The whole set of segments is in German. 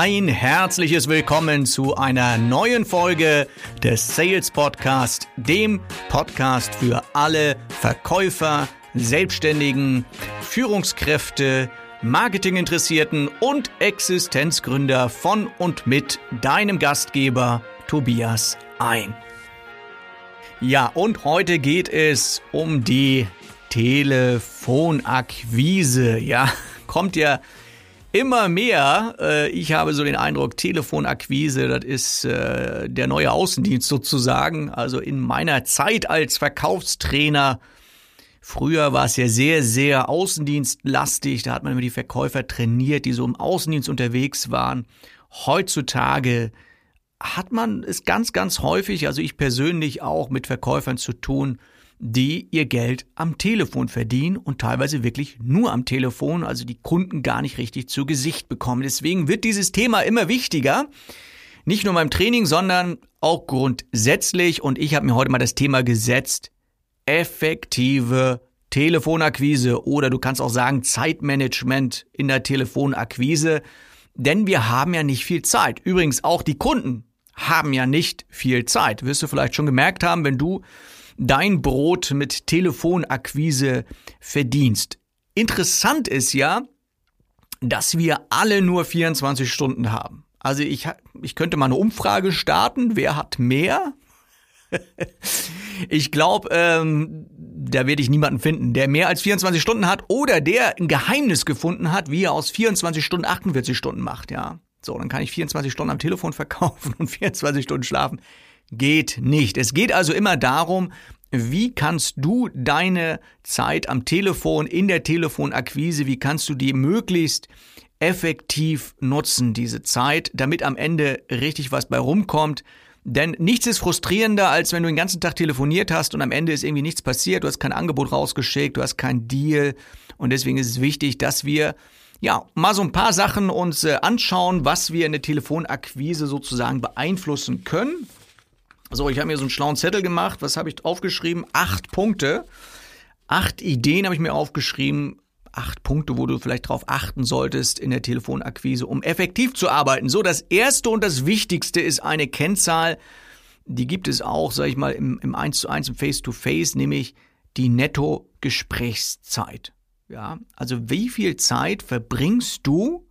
ein herzliches Willkommen zu einer neuen Folge des Sales Podcast, dem Podcast für alle Verkäufer, Selbstständigen, Führungskräfte, Marketinginteressierten und Existenzgründer von und mit deinem Gastgeber Tobias ein. Ja, und heute geht es um die Telefonakquise. Ja, kommt ja immer mehr. Äh, ich habe so den Eindruck, Telefonakquise, das ist äh, der neue Außendienst sozusagen. Also in meiner Zeit als Verkaufstrainer, früher war es ja sehr, sehr außendienstlastig. Da hat man immer die Verkäufer trainiert, die so im Außendienst unterwegs waren. Heutzutage hat man es ganz, ganz häufig, also ich persönlich auch mit Verkäufern zu tun, die ihr Geld am Telefon verdienen und teilweise wirklich nur am Telefon, also die Kunden gar nicht richtig zu Gesicht bekommen. Deswegen wird dieses Thema immer wichtiger. Nicht nur beim Training, sondern auch grundsätzlich. Und ich habe mir heute mal das Thema gesetzt. Effektive Telefonakquise oder du kannst auch sagen Zeitmanagement in der Telefonakquise. Denn wir haben ja nicht viel Zeit. Übrigens auch die Kunden haben ja nicht viel Zeit. Wirst du vielleicht schon gemerkt haben, wenn du dein Brot mit Telefonakquise verdienst. Interessant ist ja, dass wir alle nur 24 Stunden haben. Also ich, ich könnte mal eine Umfrage starten, wer hat mehr? ich glaube, ähm, da werde ich niemanden finden, der mehr als 24 Stunden hat oder der ein Geheimnis gefunden hat, wie er aus 24 Stunden 48 Stunden macht, ja. So, dann kann ich 24 Stunden am Telefon verkaufen und 24 Stunden schlafen. Geht nicht. Es geht also immer darum, wie kannst du deine Zeit am Telefon, in der Telefonakquise, wie kannst du die möglichst effektiv nutzen, diese Zeit, damit am Ende richtig was bei rumkommt. Denn nichts ist frustrierender, als wenn du den ganzen Tag telefoniert hast und am Ende ist irgendwie nichts passiert, du hast kein Angebot rausgeschickt, du hast keinen Deal. Und deswegen ist es wichtig, dass wir ja, mal so ein paar Sachen uns äh, anschauen, was wir in der Telefonakquise sozusagen beeinflussen können. So, ich habe mir so einen schlauen Zettel gemacht. Was habe ich aufgeschrieben? Acht Punkte. Acht Ideen habe ich mir aufgeschrieben. Acht Punkte, wo du vielleicht darauf achten solltest in der Telefonakquise, um effektiv zu arbeiten. So, das erste und das wichtigste ist eine Kennzahl. Die gibt es auch, sage ich mal, im, im 1 zu 1, im Face to Face, nämlich die Netto-Gesprächszeit. Ja, also wie viel Zeit verbringst du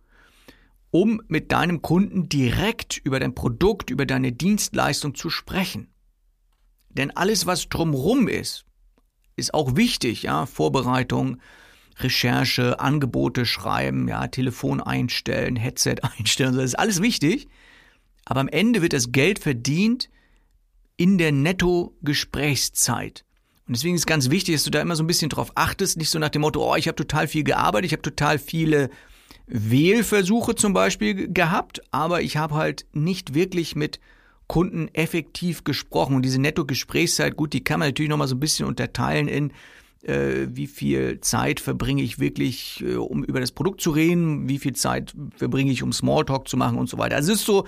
um mit deinem Kunden direkt über dein Produkt, über deine Dienstleistung zu sprechen. Denn alles, was drumrum ist, ist auch wichtig, ja, Vorbereitung, Recherche, Angebote schreiben, ja, Telefon einstellen, Headset einstellen, das ist alles wichtig. Aber am Ende wird das Geld verdient in der Netto-Gesprächszeit. Und deswegen ist ganz wichtig, dass du da immer so ein bisschen drauf achtest, nicht so nach dem Motto, oh, ich habe total viel gearbeitet, ich habe total viele Wählversuche zum Beispiel gehabt, aber ich habe halt nicht wirklich mit Kunden effektiv gesprochen. Und diese Netto-Gesprächszeit, gut, die kann man natürlich nochmal so ein bisschen unterteilen in äh, wie viel Zeit verbringe ich wirklich, äh, um über das Produkt zu reden, wie viel Zeit verbringe ich, um Smalltalk zu machen und so weiter. Also es ist so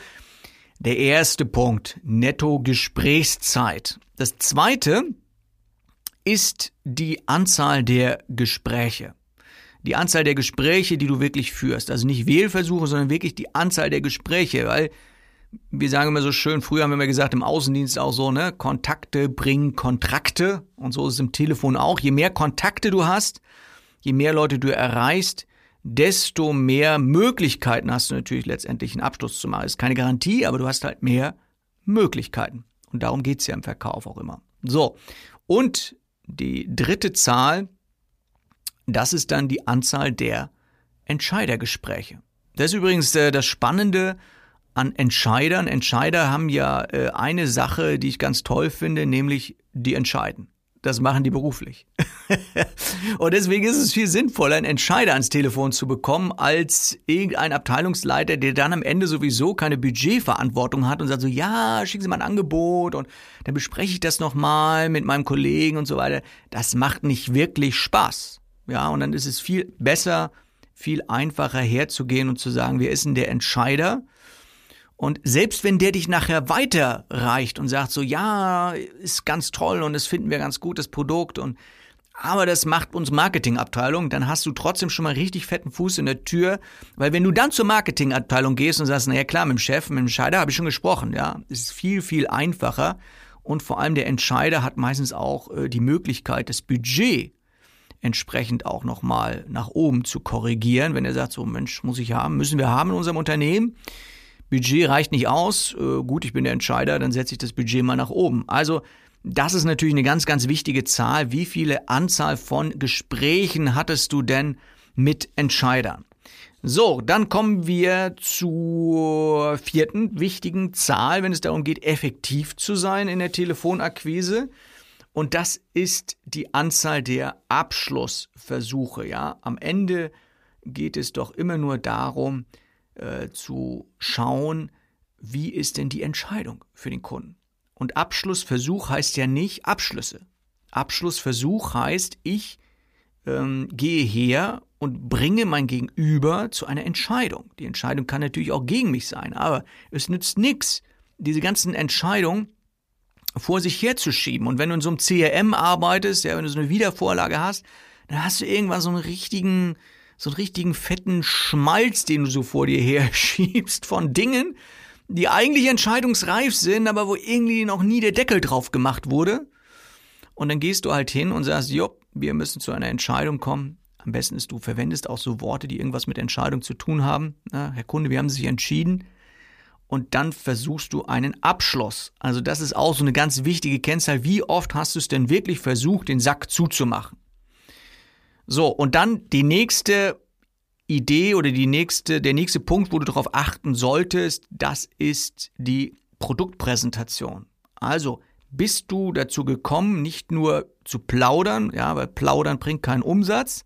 der erste Punkt, Netto-Gesprächszeit. Das zweite ist die Anzahl der Gespräche die Anzahl der Gespräche, die du wirklich führst. Also nicht Wählversuche, sondern wirklich die Anzahl der Gespräche, weil wir sagen immer so schön, früher haben wir immer gesagt, im Außendienst auch so, ne, Kontakte bringen Kontrakte und so ist es im Telefon auch. Je mehr Kontakte du hast, je mehr Leute du erreichst, desto mehr Möglichkeiten hast du natürlich letztendlich einen Abschluss zu machen. Ist keine Garantie, aber du hast halt mehr Möglichkeiten. Und darum geht's ja im Verkauf auch immer. So, und die dritte Zahl, das ist dann die Anzahl der Entscheidergespräche. Das ist übrigens äh, das Spannende an Entscheidern. Entscheider haben ja äh, eine Sache, die ich ganz toll finde, nämlich die entscheiden. Das machen die beruflich. und deswegen ist es viel sinnvoller, einen Entscheider ans Telefon zu bekommen, als irgendein Abteilungsleiter, der dann am Ende sowieso keine Budgetverantwortung hat und sagt so, ja, schicken Sie mal ein Angebot und dann bespreche ich das nochmal mit meinem Kollegen und so weiter. Das macht nicht wirklich Spaß. Ja, und dann ist es viel besser, viel einfacher herzugehen und zu sagen, wer ist denn der Entscheider? Und selbst wenn der dich nachher weiterreicht und sagt so, ja, ist ganz toll und das finden wir ganz gut, das Produkt und aber das macht uns Marketingabteilung, dann hast du trotzdem schon mal richtig fetten Fuß in der Tür, weil wenn du dann zur Marketingabteilung gehst und sagst, naja klar, mit dem Chef, mit dem Entscheider habe ich schon gesprochen, ja, ist viel, viel einfacher und vor allem der Entscheider hat meistens auch äh, die Möglichkeit, das Budget entsprechend auch nochmal nach oben zu korrigieren, wenn er sagt, so Mensch, muss ich haben, müssen wir haben in unserem Unternehmen. Budget reicht nicht aus, äh, gut, ich bin der Entscheider, dann setze ich das Budget mal nach oben. Also das ist natürlich eine ganz, ganz wichtige Zahl. Wie viele Anzahl von Gesprächen hattest du denn mit Entscheidern? So, dann kommen wir zur vierten wichtigen Zahl, wenn es darum geht, effektiv zu sein in der Telefonakquise. Und das ist die Anzahl der Abschlussversuche. Ja, am Ende geht es doch immer nur darum, äh, zu schauen, wie ist denn die Entscheidung für den Kunden. Und Abschlussversuch heißt ja nicht Abschlüsse. Abschlussversuch heißt, ich ähm, gehe her und bringe mein Gegenüber zu einer Entscheidung. Die Entscheidung kann natürlich auch gegen mich sein, aber es nützt nichts, diese ganzen Entscheidungen vor sich herzuschieben. Und wenn du in so einem CRM arbeitest, ja, wenn du so eine Wiedervorlage hast, dann hast du irgendwann so einen richtigen, so einen richtigen fetten Schmalz, den du so vor dir her schiebst von Dingen, die eigentlich entscheidungsreif sind, aber wo irgendwie noch nie der Deckel drauf gemacht wurde. Und dann gehst du halt hin und sagst, jo, wir müssen zu einer Entscheidung kommen. Am besten ist, du verwendest auch so Worte, die irgendwas mit Entscheidung zu tun haben. Na, Herr Kunde, wir haben sich entschieden. Und dann versuchst du einen Abschluss. Also das ist auch so eine ganz wichtige Kennzahl. Wie oft hast du es denn wirklich versucht, den Sack zuzumachen? So, und dann die nächste Idee oder die nächste, der nächste Punkt, wo du darauf achten solltest, das ist die Produktpräsentation. Also bist du dazu gekommen, nicht nur zu plaudern, ja, weil plaudern bringt keinen Umsatz,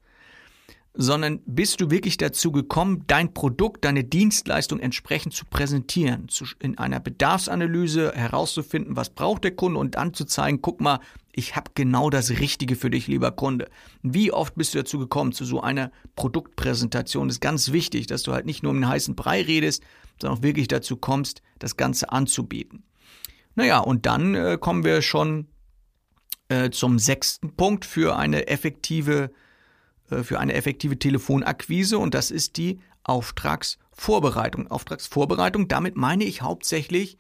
sondern bist du wirklich dazu gekommen, dein Produkt, deine Dienstleistung entsprechend zu präsentieren, zu, in einer Bedarfsanalyse herauszufinden, was braucht der Kunde und dann zu zeigen, guck mal, ich habe genau das Richtige für dich, lieber Kunde. Wie oft bist du dazu gekommen, zu so einer Produktpräsentation? Das ist ganz wichtig, dass du halt nicht nur um den heißen Brei redest, sondern auch wirklich dazu kommst, das Ganze anzubieten. Naja, und dann äh, kommen wir schon äh, zum sechsten Punkt für eine effektive für eine effektive Telefonakquise und das ist die Auftragsvorbereitung. Auftragsvorbereitung, damit meine ich hauptsächlich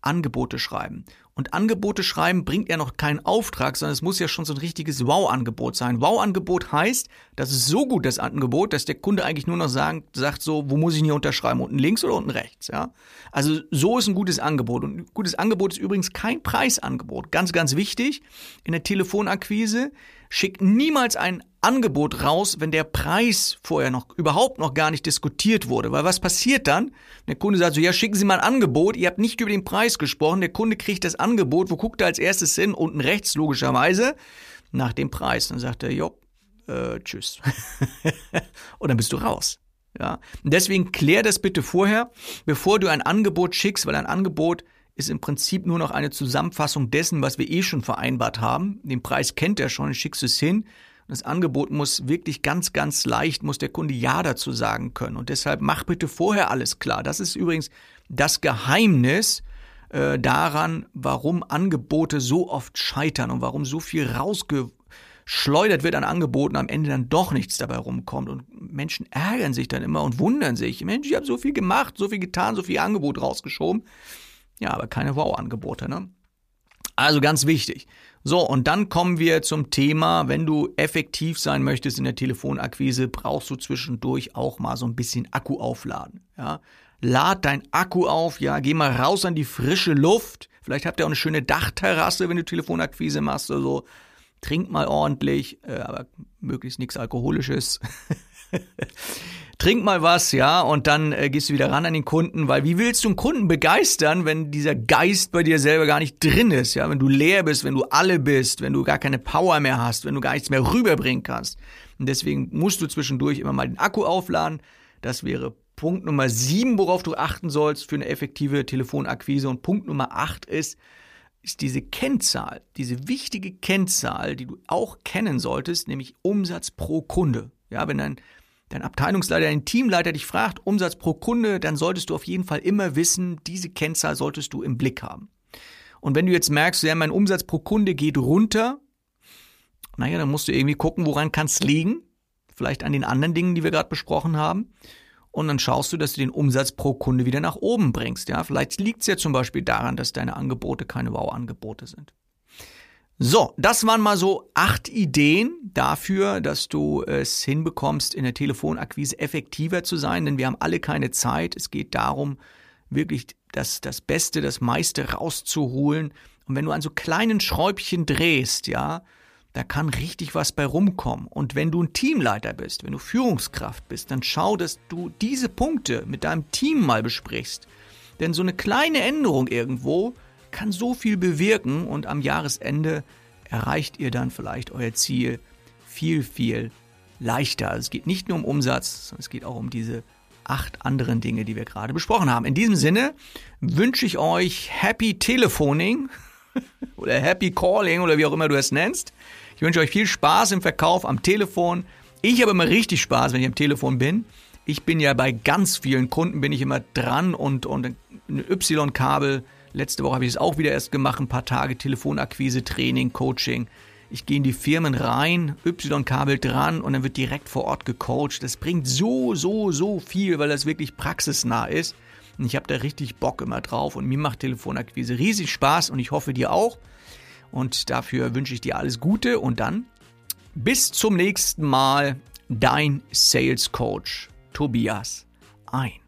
Angebote schreiben. Und Angebote schreiben bringt ja noch keinen Auftrag, sondern es muss ja schon so ein richtiges Wow-Angebot sein. Wow-Angebot heißt, das ist so gut das Angebot, dass der Kunde eigentlich nur noch sagen, sagt so, wo muss ich hier unterschreiben? Unten links oder unten rechts? Ja? Also so ist ein gutes Angebot. Und ein gutes Angebot ist übrigens kein Preisangebot. Ganz, ganz wichtig. In der Telefonakquise schickt niemals ein Angebot raus, wenn der Preis vorher noch überhaupt noch gar nicht diskutiert wurde. Weil was passiert dann? Der Kunde sagt so, ja, schicken Sie mal ein Angebot, ihr habt nicht über den Preis gesprochen, der Kunde kriegt das Angebot, wo guckt er als erstes hin? Unten rechts, logischerweise, nach dem Preis. Dann sagt er, jo, äh, tschüss. Und dann bist du raus. Ja. Und deswegen klär das bitte vorher, bevor du ein Angebot schickst, weil ein Angebot ist im Prinzip nur noch eine Zusammenfassung dessen, was wir eh schon vereinbart haben. Den Preis kennt er schon, schickst es hin. Das Angebot muss wirklich ganz, ganz leicht, muss der Kunde Ja dazu sagen können. Und deshalb mach bitte vorher alles klar. Das ist übrigens das Geheimnis äh, daran, warum Angebote so oft scheitern und warum so viel rausgeschleudert wird an Angeboten, am Ende dann doch nichts dabei rumkommt. Und Menschen ärgern sich dann immer und wundern sich. Mensch, ich habe so viel gemacht, so viel getan, so viel Angebot rausgeschoben. Ja, aber keine Wow-Angebote, ne? Also ganz wichtig. So, und dann kommen wir zum Thema, wenn du effektiv sein möchtest in der Telefonakquise, brauchst du zwischendurch auch mal so ein bisschen Akku aufladen. Ja? Lad dein Akku auf, ja, geh mal raus an die frische Luft. Vielleicht habt ihr auch eine schöne Dachterrasse, wenn du Telefonakquise machst oder so. Trink mal ordentlich, äh, aber möglichst nichts Alkoholisches. trink mal was, ja, und dann äh, gehst du wieder ran an den Kunden, weil wie willst du einen Kunden begeistern, wenn dieser Geist bei dir selber gar nicht drin ist, ja, wenn du leer bist, wenn du alle bist, wenn du gar keine Power mehr hast, wenn du gar nichts mehr rüberbringen kannst. Und deswegen musst du zwischendurch immer mal den Akku aufladen. Das wäre Punkt Nummer sieben, worauf du achten sollst für eine effektive Telefonakquise. Und Punkt Nummer acht ist, ist diese Kennzahl, diese wichtige Kennzahl, die du auch kennen solltest, nämlich Umsatz pro Kunde. Ja, wenn dein dein Abteilungsleiter, dein Teamleiter dich fragt, Umsatz pro Kunde, dann solltest du auf jeden Fall immer wissen, diese Kennzahl solltest du im Blick haben. Und wenn du jetzt merkst, ja, mein Umsatz pro Kunde geht runter, Naja, dann musst du irgendwie gucken, woran kann es liegen. Vielleicht an den anderen Dingen, die wir gerade besprochen haben. Und dann schaust du, dass du den Umsatz pro Kunde wieder nach oben bringst. Ja, vielleicht liegt es ja zum Beispiel daran, dass deine Angebote keine Wow-Angebote sind. So, das waren mal so acht Ideen dafür, dass du es hinbekommst, in der Telefonakquise effektiver zu sein, denn wir haben alle keine Zeit. Es geht darum, wirklich das, das Beste, das meiste rauszuholen. Und wenn du an so kleinen Schräubchen drehst, ja, da kann richtig was bei rumkommen. Und wenn du ein Teamleiter bist, wenn du Führungskraft bist, dann schau, dass du diese Punkte mit deinem Team mal besprichst. Denn so eine kleine Änderung irgendwo kann so viel bewirken und am Jahresende erreicht ihr dann vielleicht euer Ziel viel, viel leichter. Also es geht nicht nur um Umsatz, sondern es geht auch um diese acht anderen Dinge, die wir gerade besprochen haben. In diesem Sinne wünsche ich euch Happy Telephoning oder Happy Calling oder wie auch immer du es nennst. Ich wünsche euch viel Spaß im Verkauf am Telefon. Ich habe immer richtig Spaß, wenn ich am Telefon bin. Ich bin ja bei ganz vielen Kunden, bin ich immer dran und, und ein Y-Kabel. Letzte Woche habe ich es auch wieder erst gemacht, ein paar Tage Telefonakquise, Training, Coaching. Ich gehe in die Firmen rein, Y-Kabel dran und dann wird direkt vor Ort gecoacht. Das bringt so, so, so viel, weil das wirklich praxisnah ist. Und ich habe da richtig Bock immer drauf und mir macht Telefonakquise riesig Spaß und ich hoffe dir auch. Und dafür wünsche ich dir alles Gute und dann bis zum nächsten Mal, dein Sales Coach Tobias ein.